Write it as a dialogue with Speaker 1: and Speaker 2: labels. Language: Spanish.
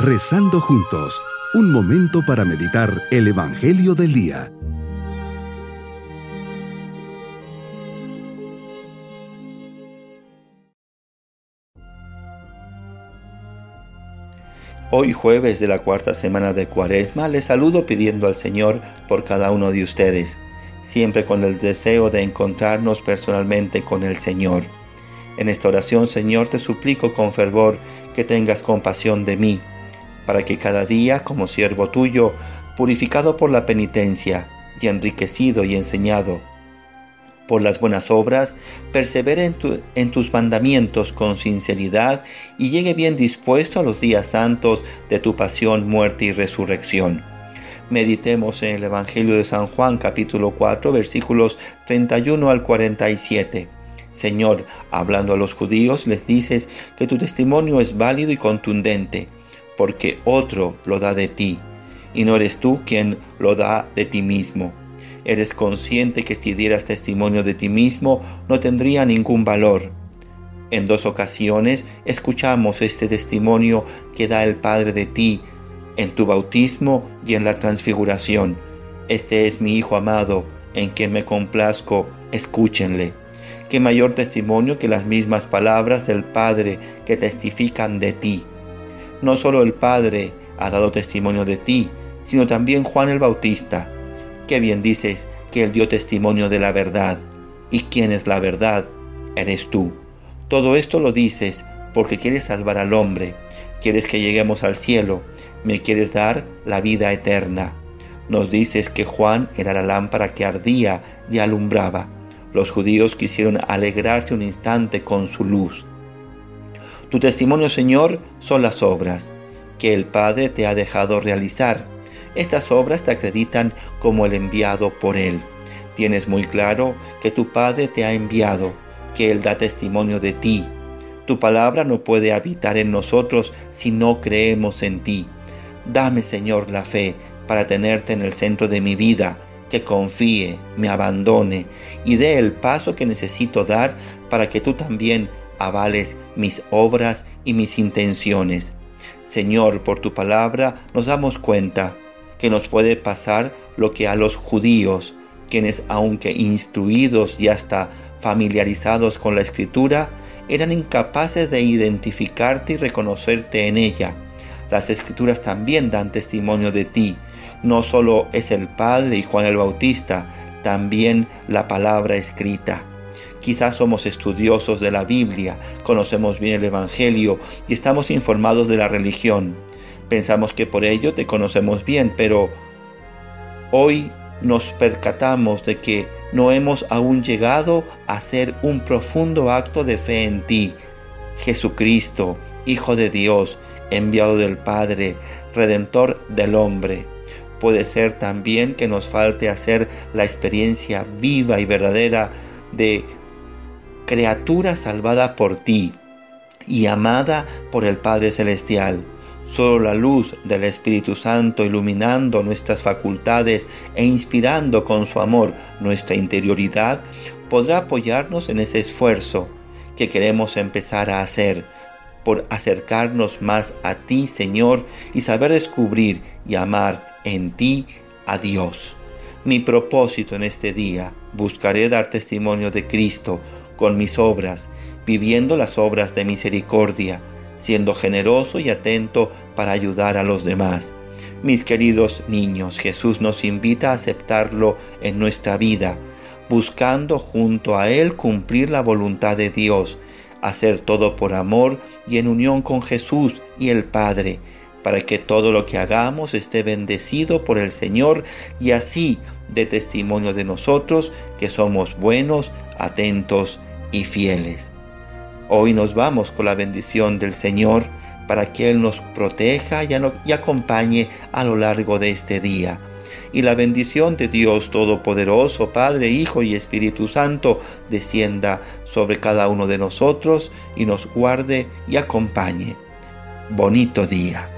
Speaker 1: Rezando juntos, un momento para meditar el Evangelio del Día.
Speaker 2: Hoy jueves de la cuarta semana de Cuaresma les saludo pidiendo al Señor por cada uno de ustedes, siempre con el deseo de encontrarnos personalmente con el Señor. En esta oración, Señor, te suplico con fervor que tengas compasión de mí, para que cada día, como siervo tuyo, purificado por la penitencia y enriquecido y enseñado, por las buenas obras, persevere en, tus mandamientos con sinceridad y llegue bien dispuesto a los días santos de tu pasión, muerte y resurrección. Meditemos en el Evangelio de San Juan capítulo 4 versículos 31 al 47. Señor, hablando a los judíos, les dices que tu testimonio es válido y contundente, porque otro lo da de ti, y no eres tú quien lo da de ti mismo Eres consciente que si dieras testimonio de ti mismo no tendría ningún valor. En dos ocasiones escuchamos este testimonio que da el Padre de ti, en tu bautismo y en la transfiguración. Este es mi Hijo amado, en quien me complazco, escúchenle. Qué mayor testimonio que las mismas palabras del Padre que testifican de ti. No solo el Padre ha dado testimonio de ti, sino también Juan el Bautista Qué bien dices que Él dio testimonio de la verdad. ¿Y quién es la verdad? Eres tú. Todo esto lo dices porque quieres salvar al hombre, quieres que lleguemos al cielo, me quieres dar la vida eterna. Nos dices que Juan era la lámpara que ardía y alumbraba. Los judíos quisieron alegrarse un instante con su luz. Tu testimonio, Señor, son las obras que el Padre te ha dejado realizar estas obras te acreditan como el enviado por Él. Tienes muy claro que tu Padre te ha enviado, que Él da testimonio de ti. Tu palabra no puede habitar en nosotros si no creemos en ti. Dame, Señor, la fe para tenerte en el centro de mi vida, que confíe, me abandone y dé el paso que necesito dar para que tú también avales mis obras y mis intenciones. Señor, por tu palabra nos damos cuenta que nos puede pasar lo que a los judíos, quienes aunque instruidos y hasta familiarizados con la escritura, eran incapaces de identificarte y reconocerte en ella. Las escrituras también dan testimonio de ti. No solo es el Padre y Juan el Bautista, también la palabra escrita. Quizás somos estudiosos de la Biblia, conocemos bien el Evangelio y estamos informados de la religión, Pensamos que por ello te conocemos bien, pero hoy nos percatamos de que no hemos aún llegado a hacer un profundo acto de fe en ti, Jesucristo, Hijo de Dios, enviado del Padre, Redentor del hombre. Puede ser también que nos falte hacer la experiencia viva y verdadera de criatura salvada por ti y amada por el Padre Celestial. Solo la luz del Espíritu Santo iluminando nuestras facultades e inspirando con su amor nuestra interioridad podrá apoyarnos en ese esfuerzo que queremos empezar a hacer por acercarnos más a ti, Señor, y saber descubrir y amar en ti a Dios. Mi propósito en este día, buscaré dar testimonio de Cristo con mis obras, viviendo las obras de misericordia, siendo generoso y atento para ayudar a los demás. Mis queridos niños, Jesús nos invita a aceptarlo en nuestra vida, buscando junto a Él cumplir la voluntad de Dios, hacer todo por amor y en unión con Jesús y el Padre, para que todo lo que hagamos esté bendecido por el Señor y así dé testimonio de nosotros que somos buenos, atentos y fieles. Hoy nos vamos con la bendición del Señor para que Él nos proteja y acompañe a lo largo de este día. Y la bendición de Dios Todopoderoso, Padre, Hijo y Espíritu Santo, descienda sobre cada uno de nosotros y nos guarde y acompañe. Bonito día.